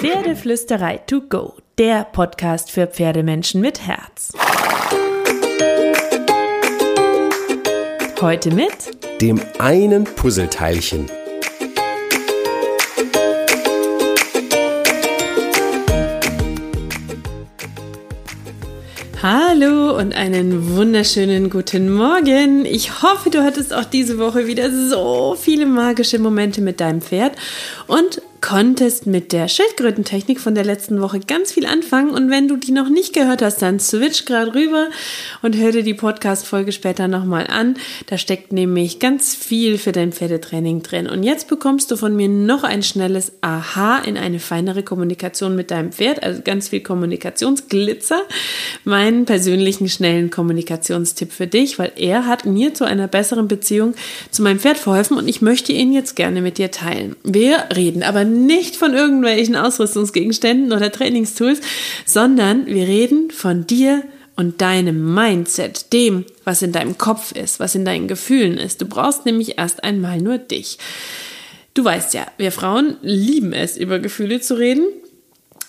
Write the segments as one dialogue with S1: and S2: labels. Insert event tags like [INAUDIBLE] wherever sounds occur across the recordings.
S1: Pferdeflüsterei to go, der Podcast für Pferdemenschen mit Herz. Heute mit
S2: dem einen Puzzleteilchen.
S1: Hallo und einen wunderschönen guten Morgen. Ich hoffe, du hattest auch diese Woche wieder so viele magische Momente mit deinem Pferd und konntest mit der Schildkrötentechnik von der letzten Woche ganz viel anfangen. Und wenn du die noch nicht gehört hast, dann switch gerade rüber und hör dir die Podcast-Folge später nochmal an. Da steckt nämlich ganz viel für dein Pferdetraining drin. Und jetzt bekommst du von mir noch ein schnelles Aha in eine feinere Kommunikation mit deinem Pferd, also ganz viel Kommunikationsglitzer. Meinen persönlichen schnellen Kommunikationstipp für dich, weil er hat mir zu einer besseren Beziehung zu meinem Pferd verholfen und ich möchte ihn jetzt gerne mit dir teilen. Wir reden aber nicht von irgendwelchen Ausrüstungsgegenständen oder Trainingstools, sondern wir reden von dir und deinem Mindset, dem, was in deinem Kopf ist, was in deinen Gefühlen ist. Du brauchst nämlich erst einmal nur dich. Du weißt ja, wir Frauen lieben es, über Gefühle zu reden.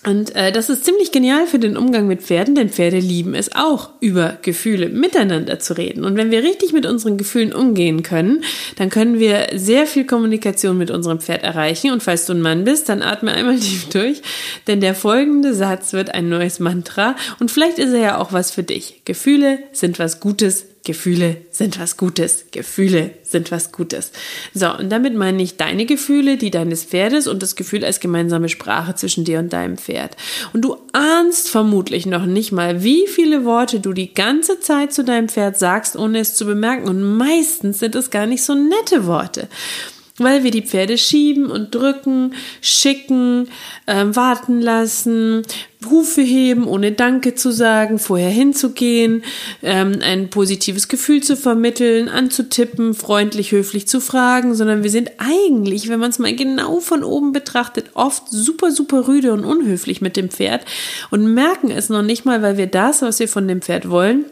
S1: Und äh, das ist ziemlich genial für den Umgang mit Pferden, denn Pferde lieben es auch, über Gefühle miteinander zu reden. Und wenn wir richtig mit unseren Gefühlen umgehen können, dann können wir sehr viel Kommunikation mit unserem Pferd erreichen. Und falls du ein Mann bist, dann atme einmal [LAUGHS] tief durch, denn der folgende Satz wird ein neues Mantra und vielleicht ist er ja auch was für dich. Gefühle sind was Gutes, Gefühle sind was Gutes. Gefühle sind was Gutes. So, und damit meine ich deine Gefühle, die deines Pferdes und das Gefühl als gemeinsame Sprache zwischen dir und deinem Pferd. Und du ahnst vermutlich noch nicht mal, wie viele Worte du die ganze Zeit zu deinem Pferd sagst, ohne es zu bemerken. Und meistens sind es gar nicht so nette Worte weil wir die Pferde schieben und drücken, schicken, äh, warten lassen, Hufe heben, ohne Danke zu sagen, vorher hinzugehen, ähm, ein positives Gefühl zu vermitteln, anzutippen, freundlich, höflich zu fragen, sondern wir sind eigentlich, wenn man es mal genau von oben betrachtet, oft super, super rüde und unhöflich mit dem Pferd und merken es noch nicht mal, weil wir das, was wir von dem Pferd wollen,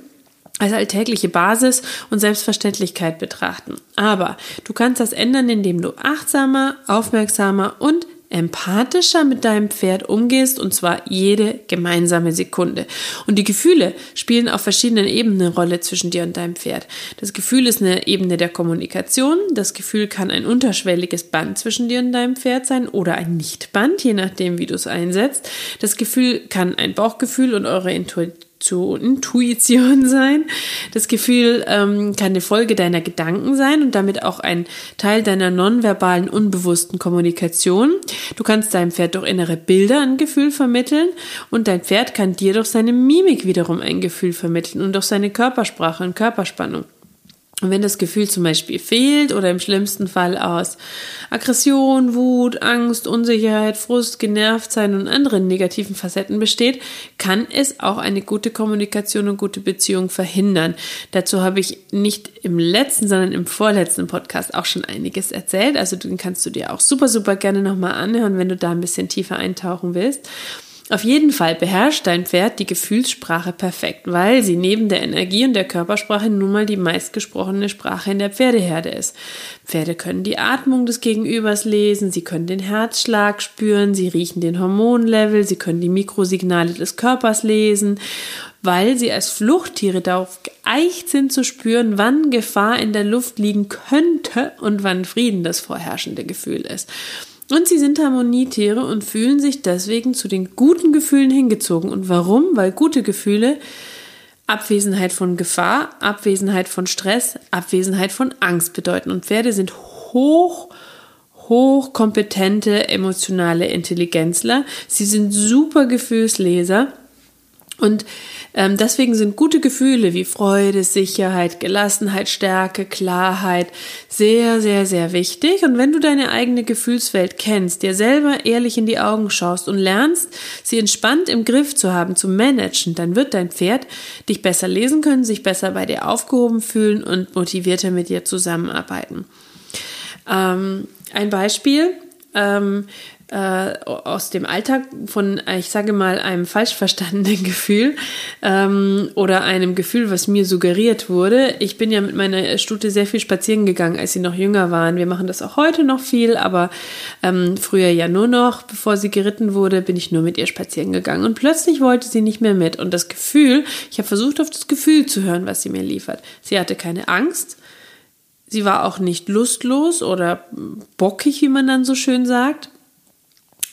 S1: als alltägliche Basis und Selbstverständlichkeit betrachten. Aber du kannst das ändern, indem du achtsamer, aufmerksamer und empathischer mit deinem Pferd umgehst und zwar jede gemeinsame Sekunde. Und die Gefühle spielen auf verschiedenen Ebenen eine Rolle zwischen dir und deinem Pferd. Das Gefühl ist eine Ebene der Kommunikation. Das Gefühl kann ein unterschwelliges Band zwischen dir und deinem Pferd sein oder ein Nichtband, je nachdem, wie du es einsetzt. Das Gefühl kann ein Bauchgefühl und eure Intuition zu Intuition [LAUGHS] sein. Das Gefühl ähm, kann eine Folge deiner Gedanken sein und damit auch ein Teil deiner nonverbalen, unbewussten Kommunikation. Du kannst deinem Pferd durch innere Bilder ein Gefühl vermitteln und dein Pferd kann dir durch seine Mimik wiederum ein Gefühl vermitteln und durch seine Körpersprache und Körperspannung. Und wenn das Gefühl zum Beispiel fehlt oder im schlimmsten Fall aus Aggression, Wut, Angst, Unsicherheit, Frust, genervt sein und anderen negativen Facetten besteht, kann es auch eine gute Kommunikation und gute Beziehung verhindern. Dazu habe ich nicht im letzten, sondern im vorletzten Podcast auch schon einiges erzählt. Also den kannst du dir auch super, super gerne nochmal anhören, wenn du da ein bisschen tiefer eintauchen willst. Auf jeden Fall beherrscht dein Pferd die Gefühlssprache perfekt, weil sie neben der Energie und der Körpersprache nun mal die meistgesprochene Sprache in der Pferdeherde ist. Pferde können die Atmung des Gegenübers lesen, sie können den Herzschlag spüren, sie riechen den Hormonlevel, sie können die Mikrosignale des Körpers lesen, weil sie als Fluchttiere darauf geeicht sind zu spüren, wann Gefahr in der Luft liegen könnte und wann Frieden das vorherrschende Gefühl ist. Und sie sind Harmonietiere und fühlen sich deswegen zu den guten Gefühlen hingezogen. Und warum? Weil gute Gefühle Abwesenheit von Gefahr, Abwesenheit von Stress, Abwesenheit von Angst bedeuten. Und Pferde sind hoch, hochkompetente emotionale Intelligenzler. Sie sind super Gefühlsleser und ähm, deswegen sind gute Gefühle wie Freude, Sicherheit, Gelassenheit, Stärke, Klarheit sehr, sehr, sehr wichtig. Und wenn du deine eigene Gefühlswelt kennst, dir selber ehrlich in die Augen schaust und lernst, sie entspannt im Griff zu haben, zu managen, dann wird dein Pferd dich besser lesen können, sich besser bei dir aufgehoben fühlen und motivierter mit dir zusammenarbeiten. Ähm, ein Beispiel ähm, äh, aus dem Alltag von, ich sage mal, einem falsch verstandenen [LAUGHS] Gefühl ähm, oder einem Gefühl, was mir suggeriert wurde. Ich bin ja mit meiner Stute sehr viel spazieren gegangen, als sie noch jünger waren. Wir machen das auch heute noch viel, aber ähm, früher ja nur noch, bevor sie geritten wurde, bin ich nur mit ihr spazieren gegangen. Und plötzlich wollte sie nicht mehr mit. Und das Gefühl, ich habe versucht, auf das Gefühl zu hören, was sie mir liefert. Sie hatte keine Angst. Sie war auch nicht lustlos oder bockig, wie man dann so schön sagt.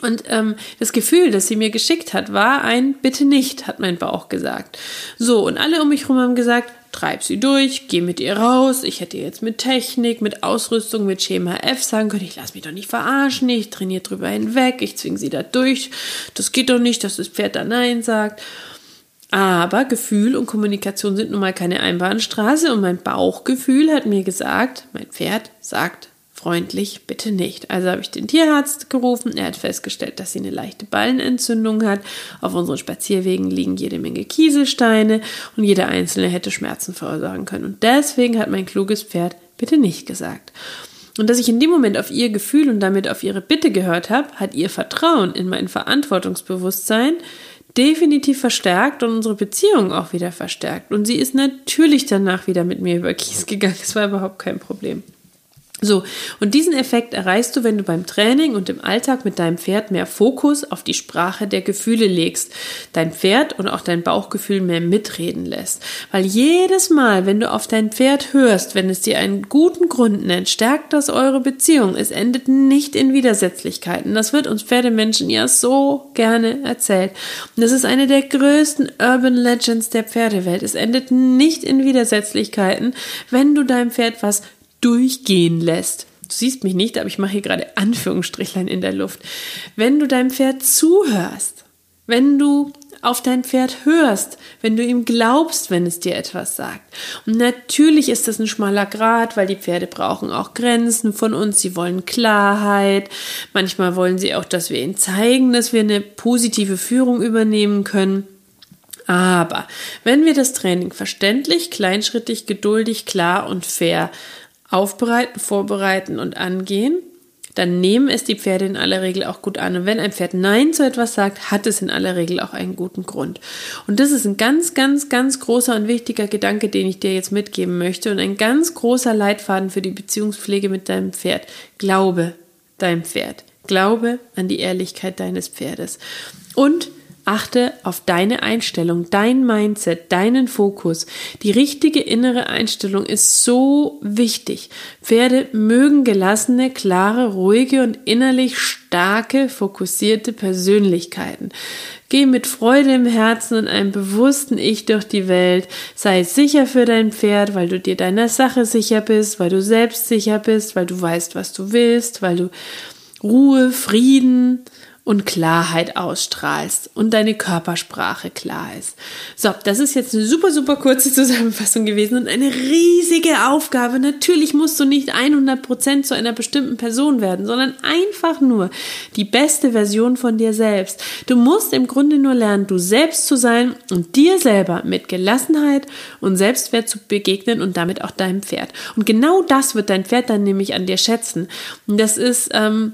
S1: Und ähm, das Gefühl, das sie mir geschickt hat, war ein Bitte nicht, hat mein Bauch gesagt. So, und alle um mich herum haben gesagt, treib sie durch, geh mit ihr raus. Ich hätte jetzt mit Technik, mit Ausrüstung, mit Schema F sagen können, ich lass mich doch nicht verarschen, ich trainiere drüber hinweg, ich zwinge sie da durch. Das geht doch nicht, dass das Pferd da Nein sagt. Aber Gefühl und Kommunikation sind nun mal keine Einbahnstraße und mein Bauchgefühl hat mir gesagt, mein Pferd sagt freundlich, bitte nicht. Also habe ich den Tierarzt gerufen. Er hat festgestellt, dass sie eine leichte Ballenentzündung hat. Auf unseren Spazierwegen liegen jede Menge Kieselsteine und jeder einzelne hätte Schmerzen verursachen können. Und deswegen hat mein kluges Pferd bitte nicht gesagt. Und dass ich in dem Moment auf ihr Gefühl und damit auf ihre Bitte gehört habe, hat ihr Vertrauen in mein Verantwortungsbewusstsein definitiv verstärkt und unsere Beziehung auch wieder verstärkt. Und sie ist natürlich danach wieder mit mir über Kies gegangen. Es war überhaupt kein Problem. So, und diesen Effekt erreichst du, wenn du beim Training und im Alltag mit deinem Pferd mehr Fokus auf die Sprache der Gefühle legst, dein Pferd und auch dein Bauchgefühl mehr mitreden lässt. Weil jedes Mal, wenn du auf dein Pferd hörst, wenn es dir einen guten Grund nennt, stärkt das eure Beziehung. Es endet nicht in Widersetzlichkeiten. Das wird uns Pferdemenschen ja so gerne erzählt. Und das ist eine der größten Urban Legends der Pferdewelt. Es endet nicht in Widersetzlichkeiten, wenn du deinem Pferd was durchgehen lässt. Du siehst mich nicht, aber ich mache hier gerade Anführungsstrichlein in der Luft. Wenn du deinem Pferd zuhörst, wenn du auf dein Pferd hörst, wenn du ihm glaubst, wenn es dir etwas sagt. Und natürlich ist das ein schmaler Grad, weil die Pferde brauchen auch Grenzen von uns. Sie wollen Klarheit. Manchmal wollen sie auch, dass wir ihnen zeigen, dass wir eine positive Führung übernehmen können. Aber wenn wir das Training verständlich, kleinschrittig, geduldig, klar und fair aufbereiten, vorbereiten und angehen, dann nehmen es die Pferde in aller Regel auch gut an. Und wenn ein Pferd Nein zu etwas sagt, hat es in aller Regel auch einen guten Grund. Und das ist ein ganz, ganz, ganz großer und wichtiger Gedanke, den ich dir jetzt mitgeben möchte und ein ganz großer Leitfaden für die Beziehungspflege mit deinem Pferd. Glaube deinem Pferd. Glaube an die Ehrlichkeit deines Pferdes. Und Achte auf deine Einstellung, dein Mindset, deinen Fokus. Die richtige innere Einstellung ist so wichtig. Pferde mögen gelassene, klare, ruhige und innerlich starke, fokussierte Persönlichkeiten. Geh mit Freude im Herzen und einem bewussten Ich durch die Welt. Sei sicher für dein Pferd, weil du dir deiner Sache sicher bist, weil du selbst sicher bist, weil du weißt, was du willst, weil du Ruhe, Frieden, und Klarheit ausstrahlst und deine Körpersprache klar ist. So, das ist jetzt eine super, super kurze Zusammenfassung gewesen und eine riesige Aufgabe. Natürlich musst du nicht 100% zu einer bestimmten Person werden, sondern einfach nur die beste Version von dir selbst. Du musst im Grunde nur lernen, du selbst zu sein und dir selber mit Gelassenheit und Selbstwert zu begegnen und damit auch deinem Pferd. Und genau das wird dein Pferd dann nämlich an dir schätzen. Und das ist, ähm,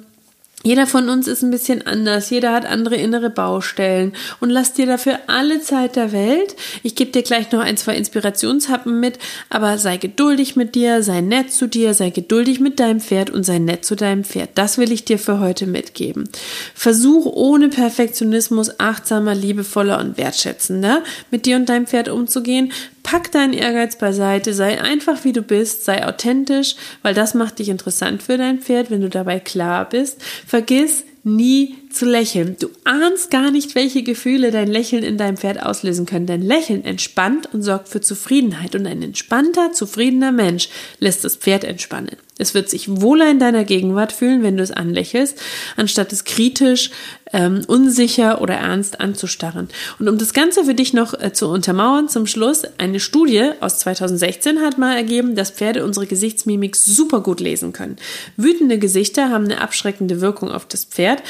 S1: jeder von uns ist ein bisschen anders, jeder hat andere innere Baustellen und lass dir dafür alle Zeit der Welt. Ich gebe dir gleich noch ein, zwei Inspirationshappen mit, aber sei geduldig mit dir, sei nett zu dir, sei geduldig mit deinem Pferd und sei nett zu deinem Pferd. Das will ich dir für heute mitgeben. Versuch ohne Perfektionismus achtsamer, liebevoller und wertschätzender mit dir und deinem Pferd umzugehen. Pack deinen Ehrgeiz beiseite, sei einfach wie du bist, sei authentisch, weil das macht dich interessant für dein Pferd, wenn du dabei klar bist. Vergiss nie zu lächeln. Du ahnst gar nicht, welche Gefühle dein Lächeln in deinem Pferd auslösen können. Dein Lächeln entspannt und sorgt für Zufriedenheit. Und ein entspannter, zufriedener Mensch lässt das Pferd entspannen. Es wird sich wohler in deiner Gegenwart fühlen, wenn du es anlächelst, anstatt es kritisch, ähm, unsicher oder ernst anzustarren. Und um das Ganze für dich noch äh, zu untermauern, zum Schluss, eine Studie aus 2016 hat mal ergeben, dass Pferde unsere Gesichtsmimik super gut lesen können. Wütende Gesichter haben eine abschreckende Wirkung auf das Pferd.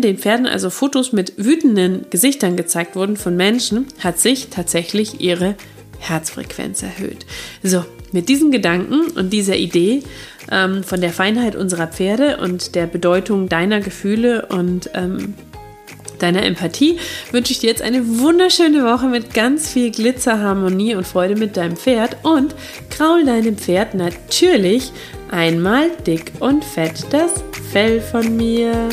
S1: Den Pferden also Fotos mit wütenden Gesichtern gezeigt wurden von Menschen, hat sich tatsächlich ihre Herzfrequenz erhöht. So, mit diesen Gedanken und dieser Idee ähm, von der Feinheit unserer Pferde und der Bedeutung deiner Gefühle und ähm, deiner Empathie wünsche ich dir jetzt eine wunderschöne Woche mit ganz viel Glitzer, Harmonie und Freude mit deinem Pferd und kraul deinem Pferd natürlich einmal dick und fett das Fell von mir.